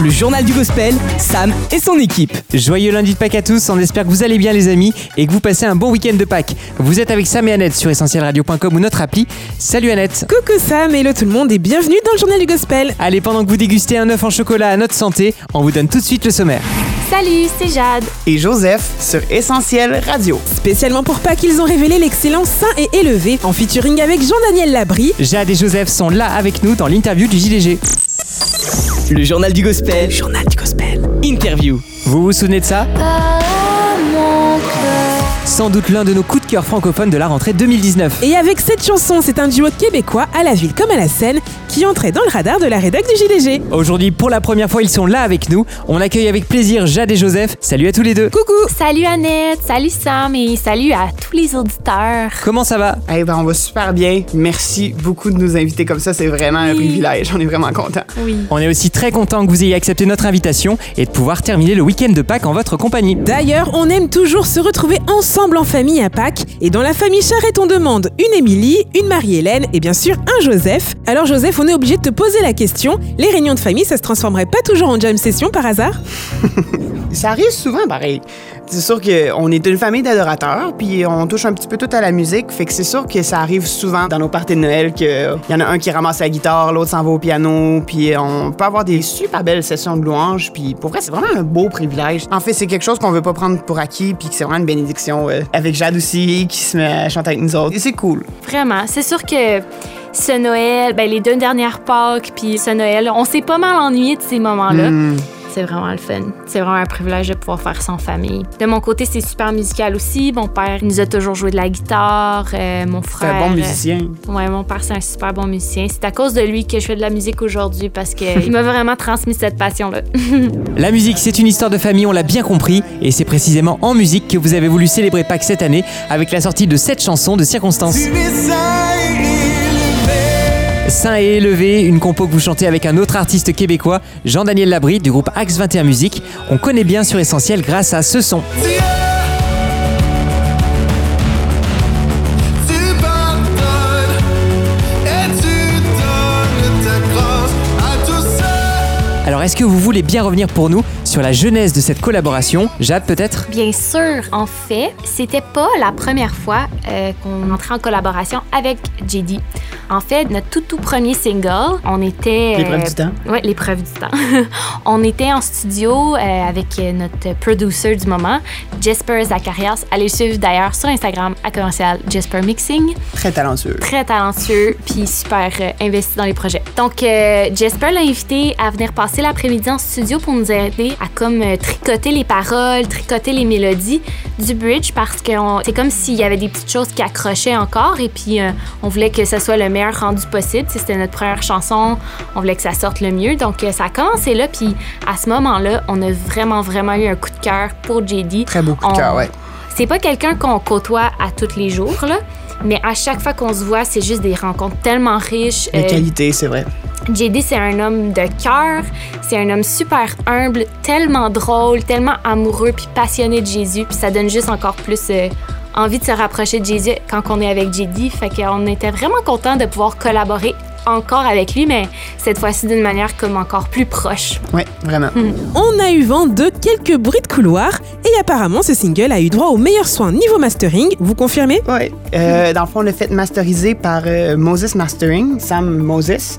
Le journal du gospel, Sam et son équipe. Joyeux lundi de Pâques à tous, on espère que vous allez bien les amis et que vous passez un bon week-end de Pâques. Vous êtes avec Sam et Annette sur essentielradio.com ou notre appli. Salut Annette Coucou Sam, hello tout le monde et bienvenue dans le journal du gospel. Allez, pendant que vous dégustez un œuf en chocolat à notre santé, on vous donne tout de suite le sommaire. Salut, c'est Jade. et Joseph sur Essentiel Radio. Spécialement pour Pâques, ils ont révélé l'excellence sain et élevé en featuring avec Jean-Daniel Labrie. Jade et Joseph sont là avec nous dans l'interview du JDG. Le journal du gospel. Journal du gospel. Interview. Vous vous souvenez de ça Sans doute l'un de nos coups de cœur francophones de la rentrée 2019. Et avec cette chanson, c'est un duo québécois à la ville comme à la scène qui dans le radar de la rédac du JDG. Aujourd'hui, pour la première fois, ils sont là avec nous. On accueille avec plaisir Jade et Joseph. Salut à tous les deux. Coucou Salut Annette, salut Sam et salut à tous les auditeurs. Comment ça va? Eh ben, on va super bien. Merci beaucoup de nous inviter comme ça. C'est vraiment un privilège. On est vraiment content. Oui. On est aussi très content que vous ayez accepté notre invitation et de pouvoir terminer le week-end de Pâques en votre compagnie. D'ailleurs, on aime toujours se retrouver ensemble en famille à Pâques. Et dans la famille Charrette, on demande une Émilie, une Marie-Hélène et bien sûr un Joseph. Alors Joseph, on est obligé de te poser la question. Les réunions de famille, ça se transformerait pas toujours en jam session par hasard? Ça arrive souvent, pareil. C'est sûr qu'on est une famille d'adorateurs, puis on touche un petit peu tout à la musique. Fait que c'est sûr que ça arrive souvent dans nos parties de Noël qu'il y en a un qui ramasse la guitare, l'autre s'en va au piano, puis on peut avoir des super belles sessions de louanges. Puis pour vrai, c'est vraiment un beau privilège. En fait, c'est quelque chose qu'on veut pas prendre pour acquis, puis que c'est vraiment une bénédiction. euh, avec Jade aussi, qui se met à chanter avec nous autres. Et c'est cool. Vraiment, c'est sûr que ce Noël, ben, les deux dernières Pâques, puis ce Noël, on s'est pas mal ennuyé de ces moments-là. Hmm. C'est vraiment le fun. C'est vraiment un privilège de pouvoir faire ça en famille. De mon côté, c'est super musical aussi. Mon père il nous a toujours joué de la guitare. euh, mon C'est frère. un bon euh, musicien. Ouais, mon père, c'est un super bon musicien. C'est à cause de lui que je fais de la musique aujourd'hui parce qu'il m'a vraiment transmis cette passion-là. La musique, c'est une histoire de famille, on l'a bien compris, et c'est précisément en musique que vous avez voulu célébrer Pâques cette année avec la sortie de cette chanson de circonstance. Saint et élevé, une compo que vous chantez avec un autre artiste québécois, Jean-Daniel Labrie du groupe Axe 21 Musique. On connaît bien sur Essentiel grâce à ce son. Alors est-ce que vous voulez bien revenir pour nous sur la genèse de cette collaboration Jade peut-être? Bien sûr, en fait, c'était pas la première fois euh, qu'on entrait en collaboration avec JD. En fait, notre tout tout premier single, on était... L'épreuve du temps. Oui, l'épreuve du temps. on était en studio euh, avec euh, notre producer du moment, Jesper Zacharias. Allez le suivre d'ailleurs sur Instagram à commercial Jesper Mixing. Très talentueux. Très talentueux, puis super euh, investi dans les projets. Donc, euh, Jesper l'a invité à venir passer l'après-midi en studio pour nous aider à comme euh, tricoter les paroles, tricoter les mélodies du bridge parce que c'est comme s'il y avait des petites choses qui accrochaient encore et puis euh, on voulait que ce soit le meilleur rendu possible. C'était notre première chanson, on voulait que ça sorte le mieux. Donc, euh, ça a commencé là, puis à ce moment-là, on a vraiment, vraiment eu un coup de cœur pour JD. Très beau coup de cœur, ouais. c'est pas quelqu'un qu'on côtoie à tous les jours, là. Mais à chaque fois qu'on se voit, c'est juste des rencontres tellement riches. La Euh, qualité, c'est vrai. JD, c'est un homme de cœur. C'est un homme super humble, tellement drôle, tellement amoureux puis passionné de Jésus. Puis ça donne juste encore plus euh, envie de se rapprocher de Jésus quand on est avec JD. Fait qu'on était vraiment content de pouvoir collaborer encore avec lui, mais cette fois-ci d'une manière comme encore plus proche. Ouais, vraiment. On a eu vent de quelques bruits de couloir et apparemment ce single a eu droit au meilleur soin niveau mastering, vous confirmez? Ouais. Euh, dans le fond, on l'a fait masteriser par euh, Moses Mastering, Sam Moses.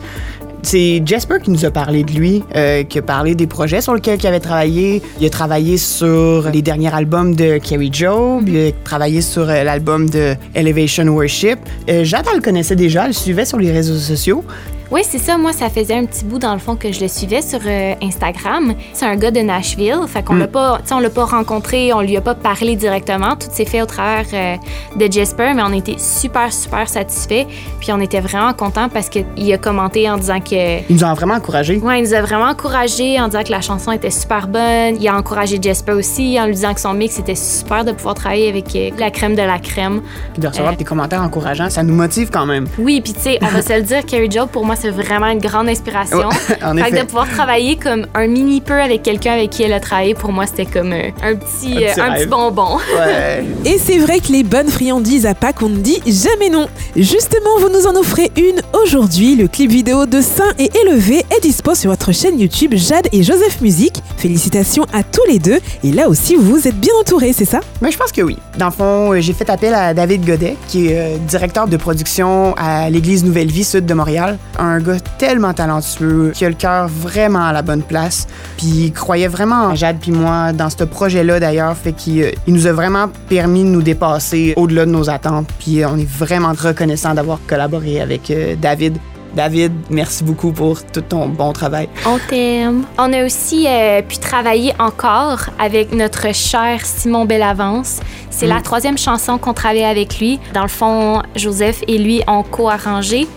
C'est Jasper qui nous a parlé de lui, euh, qui a parlé des projets sur lesquels il avait travaillé. Il a travaillé sur les derniers albums de Joe, puis il a travaillé sur euh, l'album de Elevation Worship. Euh, Jade, elle le connaissait déjà, elle le suivait sur les réseaux sociaux. Oui, c'est ça. Moi, ça faisait un petit bout dans le fond que je le suivais sur euh, Instagram. C'est un gars de Nashville. Fait qu'on l'a pas, on l'a pas rencontré, on lui a pas parlé directement. Tout s'est fait au travers euh, de Jasper, mais on était super, super satisfaits. Puis on était vraiment contents parce qu'il a commenté en disant que. Il nous a vraiment encouragés. Ouais, il nous a vraiment encouragés en disant que la chanson était super bonne. Il a encouragé Jasper aussi en lui disant que son mix était super de pouvoir travailler avec euh, la crème de la crème. Puis de recevoir des commentaires encourageants, ça nous motive quand même. Oui, puis tu sais, on va se le dire, Carrie Joe, pour moi, c'est vraiment une grande inspiration. en Fait que de pouvoir travailler comme un mini peu avec quelqu'un avec qui elle a travaillé, pour moi, c'était comme euh, un petit, Un petit euh, un petit rêve. bonbon. Ouais. Et c'est vrai que les bonnes friandises à Pâques, on ne dit jamais non. Justement, vous nous en offrez une aujourd'hui. Le clip vidéo de Saint et Élevé est dispo sur votre chaîne YouTube Jade et Joseph Musique. Félicitations à tous les deux. Et là aussi, vous êtes bien entourés, c'est ça? Mais je pense que oui. Dans le fond, euh, j'ai fait appel à David Godet, qui est euh, directeur de production à l'Église Nouvelle Vie Sud de Montréal. Un gars tellement talentueux, qui a le cœur vraiment à la bonne place. Puis il croyait vraiment en Jade puis moi dans ce projet-là d'ailleurs. Fait qu'il euh, il nous a vraiment permis de nous dépasser au-delà de nos attentes. Puis euh, on est vraiment reconnaissant d'avoir collaboré avec euh, David. David, merci beaucoup pour tout ton bon travail. On t'aime. On a aussi euh, pu travailler encore avec notre cher Simon Bellavance. C'est la troisième chanson qu'on travaille avec lui. Dans le fond, Joseph et lui ont co-arrangé.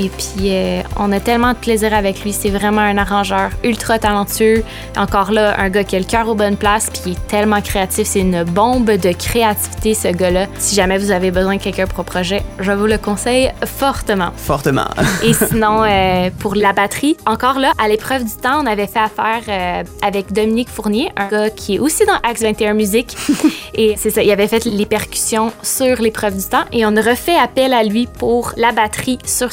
Et puis, euh, on a tellement de plaisir avec lui. C'est vraiment un arrangeur ultra talentueux. Encore là, un gars qui a le cœur aux bonnes places, puis il est tellement créatif. C'est une bombe de créativité, ce gars-là. Si jamais vous avez besoin de quelqu'un pour un projet, je vous le conseille fortement. Fortement. Et sinon, euh, pour la batterie, encore là, à l'épreuve du temps, on avait fait affaire euh, avec Dominique Fournier, un gars qui est aussi dans Axe 21 Musique. et c'est ça, il avait fait les percussions sur l'épreuve du temps. Et on a refait appel à lui pour la batterie sur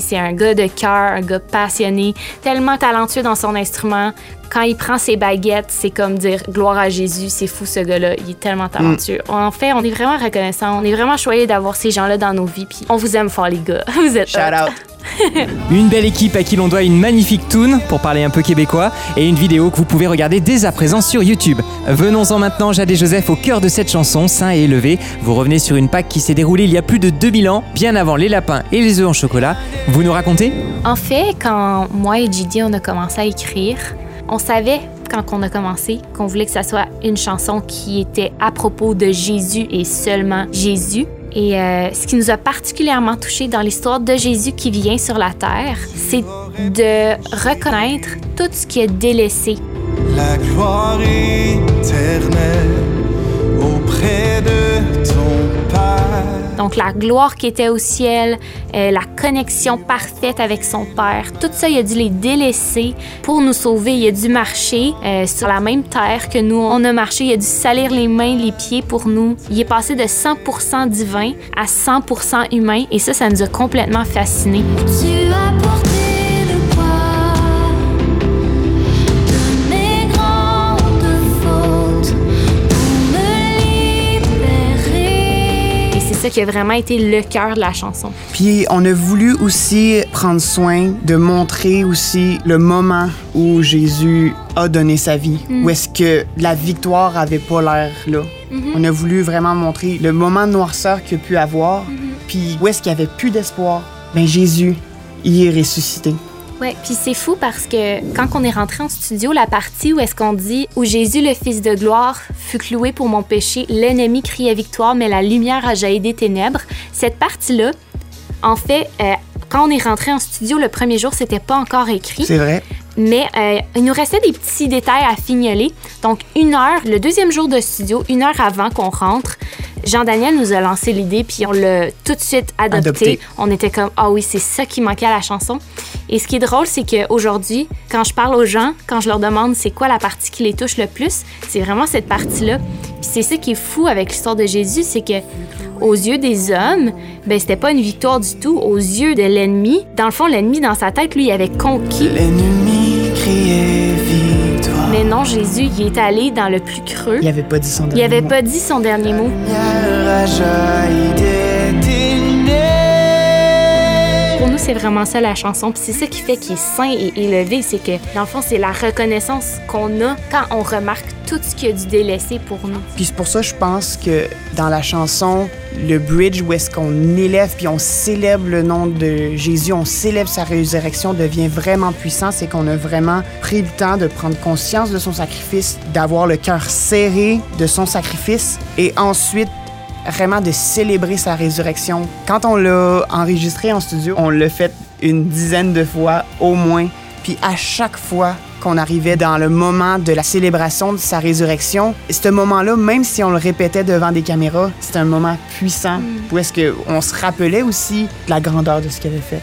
C'est un gars de cœur, un gars passionné, tellement talentueux dans son instrument. Quand il prend ses baguettes, c'est comme dire gloire à Jésus, c'est fou ce gars-là, il est tellement talentueux. En fait, on est vraiment reconnaissant, on est vraiment choyé d'avoir ces gens-là dans nos vies. Puis on vous aime fort les gars, vous êtes Shout out. Une belle équipe à qui l'on doit une magnifique tune, pour parler un peu québécois, et une vidéo que vous pouvez regarder dès à présent sur YouTube. Venons-en maintenant, Jade et Joseph, au cœur de cette chanson, Saint et élevé. Vous revenez sur une Pâque qui s'est déroulée il y a plus de 2000 ans, bien avant les lapins et les œufs en chocolat. Vous nous racontez? En fait, quand moi et Gigi, on a commencé à écrire, on savait quand on a commencé qu'on voulait que ça soit une chanson qui était à propos de Jésus et seulement Jésus. Et euh, ce qui nous a particulièrement touché dans l'histoire de Jésus qui vient sur la terre, c'est de reconnaître tout ce qui a délaissé. La gloire éternelle auprès de ton Père. Donc la gloire qui était au ciel, euh, la connexion parfaite avec son Père, tout ça, il a dû les délaisser pour nous sauver. Il a dû marcher euh, sur la même terre que nous, on a marché. Il a dû salir les mains, les pieds pour nous. Il est passé de 100% divin à 100% humain et ça, ça nous a complètement fascinés. Ça qui a vraiment été le cœur de la chanson. Puis on a voulu aussi prendre soin de montrer aussi le moment où Jésus a donné sa vie, où est-ce que la victoire avait pas l'air là. On a voulu vraiment montrer le moment de noirceur qu'il a pu avoir, puis où est-ce qu'il y avait plus d'espoir. Ben Jésus, il est ressuscité. Ouais, puis c'est fou parce que quand on est rentré en studio, la partie où est-ce qu'on dit où Jésus le Fils de gloire fut cloué pour mon péché, l'ennemi criait victoire, mais la lumière a jailli des ténèbres. Cette partie-là, en fait, euh, quand on est rentré en studio le premier jour, c'était pas encore écrit. C'est vrai. Mais euh, il nous restait des petits détails à fignoler. Donc, une heure, le deuxième jour de studio, une heure avant qu'on rentre, Jean-Daniel nous a lancé l'idée, puis on l'a tout de suite adopté. Adopté. On était comme, ah oui, c'est ça qui manquait à la chanson. Et ce qui est drôle, c'est qu'aujourd'hui, quand je parle aux gens, quand je leur demande c'est quoi la partie qui les touche le plus, c'est vraiment cette partie-là. Puis c'est ça qui est fou avec l'histoire de Jésus, c'est que aux yeux des hommes, ben c'était pas une victoire du tout. Aux yeux de l'ennemi, dans le fond, l'ennemi dans sa tête, lui, il avait conquis. L'ennemi criait. Mais non, Jésus, il est allé dans le plus creux. Il avait pas dit son Il dernier avait mot. pas dit son dernier mot. C'est vraiment ça la chanson. Puis c'est ça qui fait qu'il est saint et élevé. C'est que, dans le fond, c'est la reconnaissance qu'on a quand on remarque tout ce qu'il a dû délaisser pour nous. Puis c'est pour ça, je pense que dans la chanson, le bridge où est-ce qu'on élève puis on célèbre le nom de Jésus, on célèbre sa résurrection, devient vraiment puissant. C'est qu'on a vraiment pris le temps de prendre conscience de son sacrifice, d'avoir le cœur serré de son sacrifice et ensuite vraiment de célébrer sa résurrection. Quand on l'a enregistré en studio, on l'a fait une dizaine de fois au moins. Puis à chaque fois qu'on arrivait dans le moment de la célébration de sa résurrection, ce moment-là, même si on le répétait devant des caméras, c'était un moment puissant où est-ce qu'on se rappelait aussi de la grandeur de ce qu'il avait fait.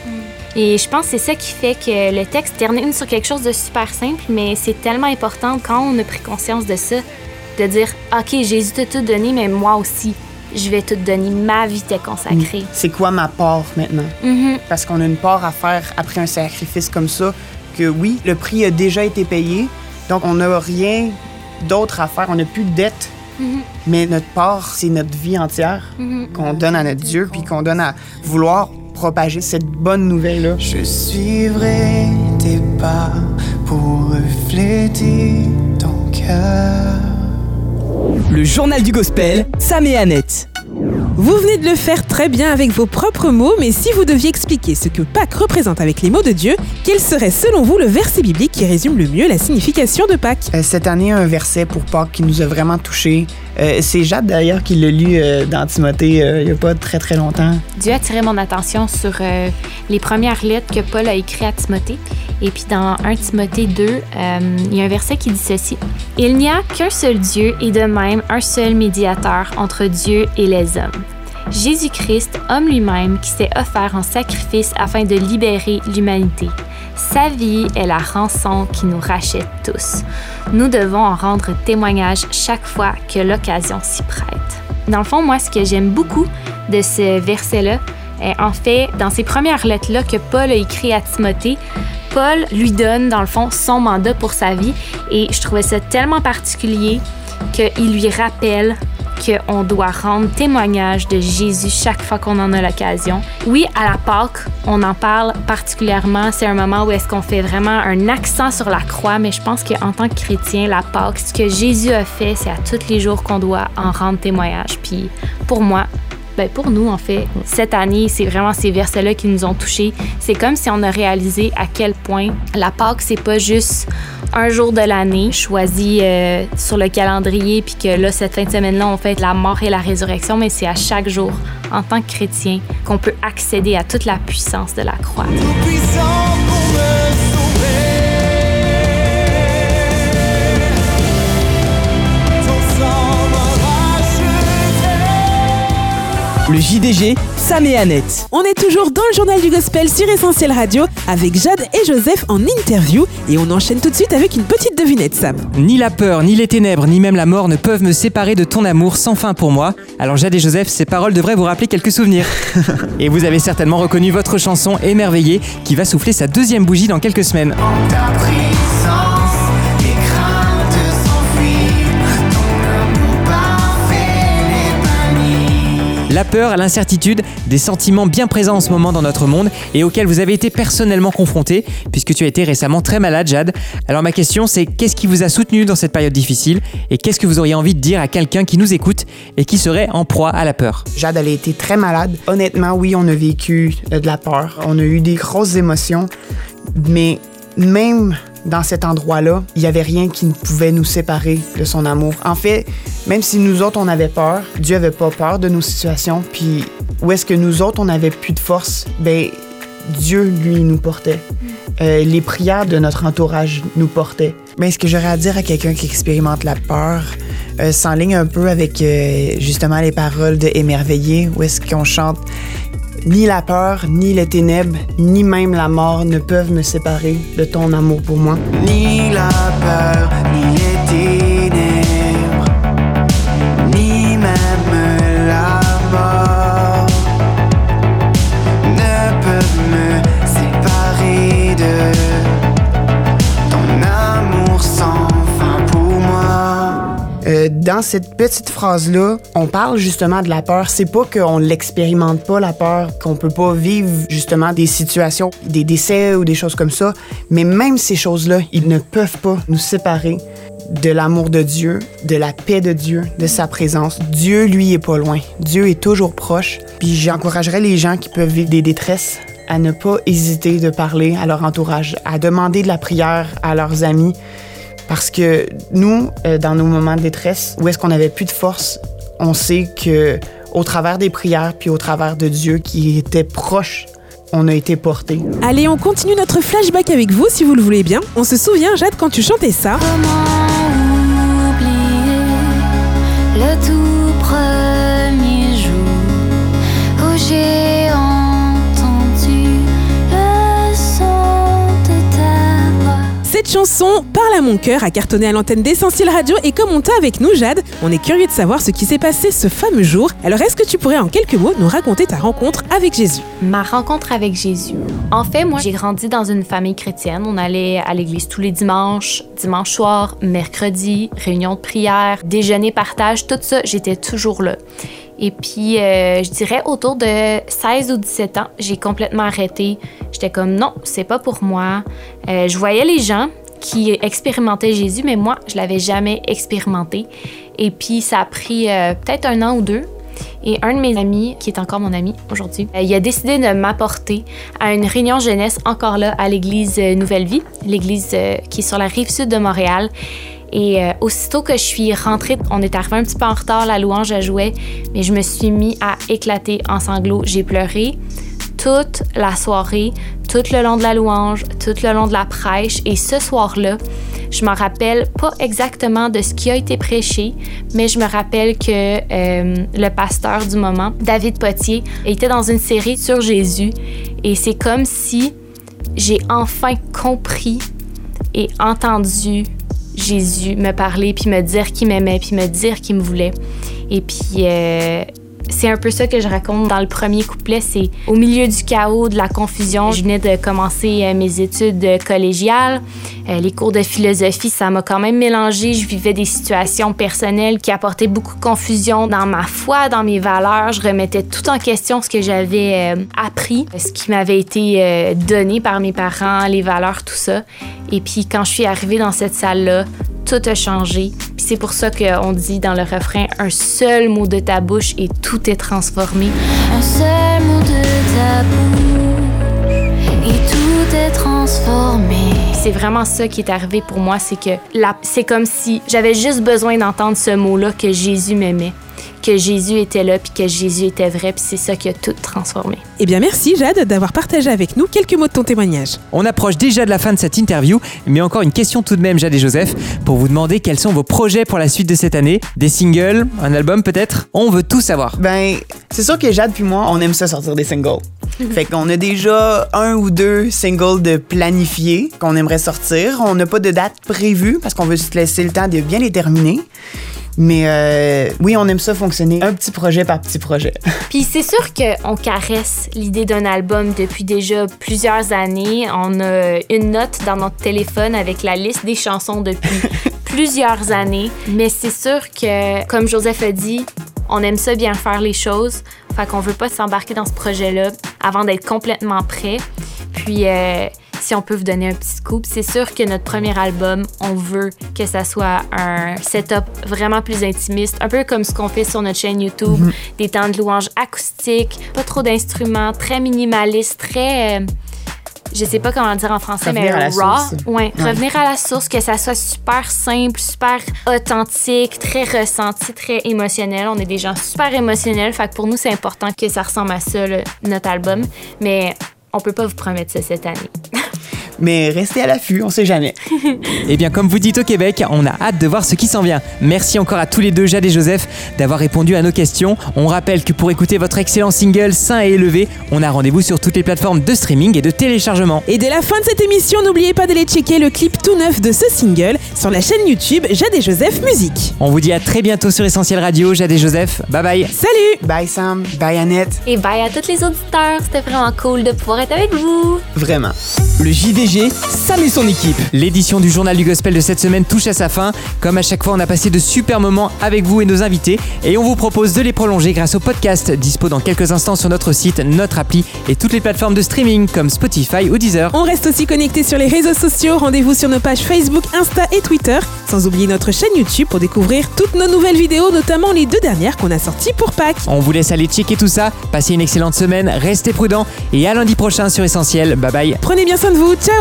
Et je pense que c'est ça qui fait que le texte termine sur quelque chose de super simple, mais c'est tellement important quand on a pris conscience de ça, de dire OK, Jésus t'a tout donné, mais moi aussi, je vais tout donner. Ma vie t'est consacrée. C'est quoi ma part maintenant? Mhm. Parce qu'on a une part à faire après un sacrifice comme ça, que oui, le prix a déjà été payé, donc on n'a rien d'autre à faire, on n'a plus de dette, Mhm. mais notre part, c'est notre vie entière Mhm. qu'on donne à notre Dieu, puis qu'on donne à vouloir propager cette bonne nouvelle-là. Je suivrai tes pas pour refléter ton cœur. Le journal du gospel, Sam et Annette. Vous venez de le faire très bien avec vos propres mots, mais si vous deviez expliquer ce que Pâques représente avec les mots de Dieu, quel serait selon vous le verset biblique qui résume le mieux la signification de Pâques? Euh, cette année, un verset pour Pâques qui nous a vraiment touchés. Euh, c'est Jade d'ailleurs qui l'a lu euh, dans Timothée euh, il n'y a pas très très longtemps. Dieu a attiré mon attention sur euh, les premières lettres que Paul a écrites à Timothée. Et puis dans 1 Timothée 2, euh, il y a un verset qui dit ceci. Il n'y a qu'un seul Dieu et de même un seul médiateur entre Dieu et les hommes. Jésus-Christ, homme lui-même, qui s'est offert en sacrifice afin de libérer l'humanité. Sa vie est la rançon qui nous rachète tous. Nous devons en rendre témoignage chaque fois que l'occasion s'y prête. Dans le fond, moi, ce que j'aime beaucoup de ce verset-là, euh, en fait, dans ces premières lettres-là que Paul a écrit à Timothée, Paul lui donne, dans le fond, son mandat pour sa vie. Et je trouvais ça tellement particulier qu'il lui rappelle qu'on doit rendre témoignage de Jésus chaque fois qu'on en a l'occasion. Oui, à la Pâque, on en parle particulièrement. C'est un moment où est-ce qu'on fait vraiment un accent sur la croix, mais je pense qu'en tant que chrétien, la Pâque, ce que Jésus a fait, c'est à tous les jours qu'on doit en rendre témoignage. Puis pour moi, ben pour nous, en fait, cette année, c'est vraiment ces versets-là qui nous ont touchés. C'est comme si on a réalisé à quel point la Pâque, c'est pas juste un jour de l'année choisi euh, sur le calendrier, puis que là, cette fin de semaine-là, on fête la mort et la résurrection, mais c'est à chaque jour, en tant que chrétien, qu'on peut accéder à toute la puissance de la croix. Le JDG, Sam et Annette. On est toujours dans le journal du gospel sur Essentiel Radio avec Jade et Joseph en interview et on enchaîne tout de suite avec une petite devinette Sam. Ni la peur, ni les ténèbres, ni même la mort ne peuvent me séparer de ton amour sans fin pour moi. Alors Jade et Joseph, ces paroles devraient vous rappeler quelques souvenirs. et vous avez certainement reconnu votre chanson Émerveillé qui va souffler sa deuxième bougie dans quelques semaines. La peur, l'incertitude, des sentiments bien présents en ce moment dans notre monde et auxquels vous avez été personnellement confrontés puisque tu as été récemment très malade Jade. Alors ma question c'est qu'est-ce qui vous a soutenu dans cette période difficile et qu'est-ce que vous auriez envie de dire à quelqu'un qui nous écoute et qui serait en proie à la peur? Jade, elle a été très malade. Honnêtement, oui, on a vécu euh, de la peur. On a eu des grosses émotions. Mais même dans cet endroit-là, il n'y avait rien qui ne pouvait nous séparer de son amour. En fait, même si nous autres, on avait peur, Dieu avait pas peur de nos situations. Puis où est-ce que nous autres, on avait plus de force, ben Dieu, lui, nous portait. Euh, les prières de notre entourage nous portaient. Mais ce que j'aurais à dire à quelqu'un qui expérimente la peur, euh, s'enligne un peu avec euh, justement les paroles de Émerveillé, où est-ce qu'on chante Ni la peur, ni les ténèbres, ni même la mort ne peuvent me séparer de ton amour pour moi. Ni la peur, ni cette petite phrase-là, on parle justement de la peur. C'est pas qu'on l'expérimente pas, la peur, qu'on peut pas vivre justement des situations, des décès ou des choses comme ça. Mais même ces choses-là, ils ne peuvent pas nous séparer de l'amour de Dieu, de la paix de Dieu, de sa présence. Dieu, lui, est pas loin. Dieu est toujours proche. Puis j'encouragerais les gens qui peuvent vivre des détresses à ne pas hésiter de parler à leur entourage, à demander de la prière à leurs amis. Parce que nous, euh, dans nos moments de détresse, où est-ce qu'on n'avait plus de force, on sait que au travers des prières puis au travers de Dieu qui était proche, on a été portés. Allez, on continue notre flashback avec vous si vous le voulez bien. On se souvient Jade quand tu chantais ça. Comment oublier le tout premier jour où j'ai chanson, Parle à mon cœur, a cartonné à l'antenne d'Essentiel Radio et comme on t'a avec nous, Jade, on est curieux de savoir ce qui s'est passé ce fameux jour. Alors est-ce que tu pourrais en quelques mots nous raconter ta rencontre avec Jésus? Ma rencontre avec Jésus. En fait, moi, j'ai grandi dans une famille chrétienne. On allait à l'église tous les dimanches, dimanche soir, mercredi, réunion de prière, déjeuner, partage, tout ça, j'étais toujours là. Et puis, euh, je dirais autour de 16 ou 17 ans, j'ai complètement arrêté. J'étais comme non, c'est pas pour moi. Euh, je voyais les gens qui expérimentaient Jésus, mais moi, je l'avais jamais expérimenté. Et puis, ça a pris euh, peut-être un an ou deux. Et un de mes amis, qui est encore mon ami aujourd'hui, euh, il a décidé de m'apporter à une réunion jeunesse encore là à l'église euh, Nouvelle Vie, l'église qui est sur la rive sud de Montréal. Et aussitôt que je suis rentrée, on est arrivé un petit peu en retard, la louange a joué, mais je me suis mis à éclater en sanglots. J'ai pleuré toute la soirée, tout le long de la louange, tout le long de la prêche. Et ce soir-là, je me rappelle pas exactement de ce qui a été prêché, mais je me rappelle que euh, le pasteur du moment, David Potier, était dans une série sur Jésus. Et c'est comme si j'ai enfin compris et entendu Jésus me parler, puis me dire qu'il m'aimait, puis me dire qu'il me voulait. Et puis, euh, c'est un peu ça que je raconte dans le premier couplet. C'est au milieu du chaos, de la confusion. Je venais de commencer euh, mes études euh, collégiales. Euh, les cours de philosophie, ça m'a quand même mélangé. Je vivais des situations personnelles qui apportaient beaucoup de confusion dans ma foi, dans mes valeurs. Je remettais tout en question ce que j'avais appris, ce qui m'avait été donné par mes parents, les valeurs, tout ça. Et puis quand je suis arrivée dans cette salle-là, tout a changé. Puis c'est pour ça qu'on dit dans le refrain un seul mot de ta bouche et tout est transformé. Un seul mot de ta bouche et tout est transformé. C'est vraiment ça qui est arrivé pour moi, c'est que c'est comme si j'avais juste besoin d'entendre ce mot-là que Jésus m'aimait, que Jésus était là, puis que Jésus était vrai, puis c'est ça qui a tout transformé. Eh bien merci Jade d'avoir partagé avec nous quelques mots de ton témoignage. On approche déjà de la fin de cette interview, mais encore une question tout de même, Jade et Joseph, pour vous demander quels sont vos projets pour la suite de cette année. Des singles, un album peut-être? On veut tout savoir. Ben, c'est sûr que Jade puis moi, on aime ça sortir des singles. fait qu'on a déjà un ou deux singles de planifiés qu'on aimerait sortir. On n'a pas de date prévue parce qu'on veut se laisser le temps de bien les terminer. Mais euh, oui, on aime ça fonctionner un petit projet par petit projet. Puis c'est sûr qu'on caresse l'idée d'un album depuis déjà plusieurs années. On a une note dans notre téléphone avec la liste des chansons depuis plusieurs années. Mais c'est sûr que, comme Joseph a dit, on aime ça bien faire les choses. Fait qu'on veut pas s'embarquer dans ce projet-là avant d'être complètement prêt. Puis, euh, si on peut vous donner un petit scoop, c'est sûr que notre premier album, on veut que ça soit un setup vraiment plus intimiste, un peu comme ce qu'on fait sur notre chaîne YouTube, des temps de louange acoustiques, pas trop d'instruments, très minimaliste, très... euh, je sais pas comment le dire en français, Revenir mais raw. Ouais, revenir à la source, que ça soit super simple, super authentique, très ressenti, très émotionnel. On est des gens super émotionnels, fait que pour nous, c'est important que ça ressemble à ça, notre album. Mais on peut pas vous promettre ça cette année. Mais restez à l'affût, on sait jamais. Eh bien, comme vous dites au Québec, on a hâte de voir ce qui s'en vient. Merci encore à tous les deux, Jade et Joseph, d'avoir répondu à nos questions. On rappelle que pour écouter votre excellent single Saint et élevé, on a rendez-vous sur toutes les plateformes de streaming et de téléchargement. Et dès la fin de cette émission, n'oubliez pas d'aller checker le clip tout neuf de ce single sur la chaîne YouTube Jade et Joseph Musique. On vous dit à très bientôt sur Essentiel Radio, Jade et Joseph. Bye bye. Salut Bye Sam, bye Annette. Et bye à tous les auditeurs, c'était vraiment cool de pouvoir être avec vous. Vraiment. Le JDG, Sam et son équipe. L'édition du journal du gospel de cette semaine touche à sa fin. Comme à chaque fois, on a passé de super moments avec vous et nos invités et on vous propose de les prolonger grâce au podcast dispo dans quelques instants sur notre site, notre appli et toutes les plateformes de streaming comme Spotify ou Deezer. On reste aussi connecté sur les réseaux sociaux. Rendez-vous sur nos pages Facebook, Insta et Twitter. Sans oublier notre chaîne YouTube pour découvrir toutes nos nouvelles vidéos, notamment les deux dernières qu'on a sorties pour Pâques. On vous laisse aller checker tout ça. Passez une excellente semaine, restez prudents et à lundi prochain sur Essentiel. Bye bye. Prenez bien soin de vous. Ciao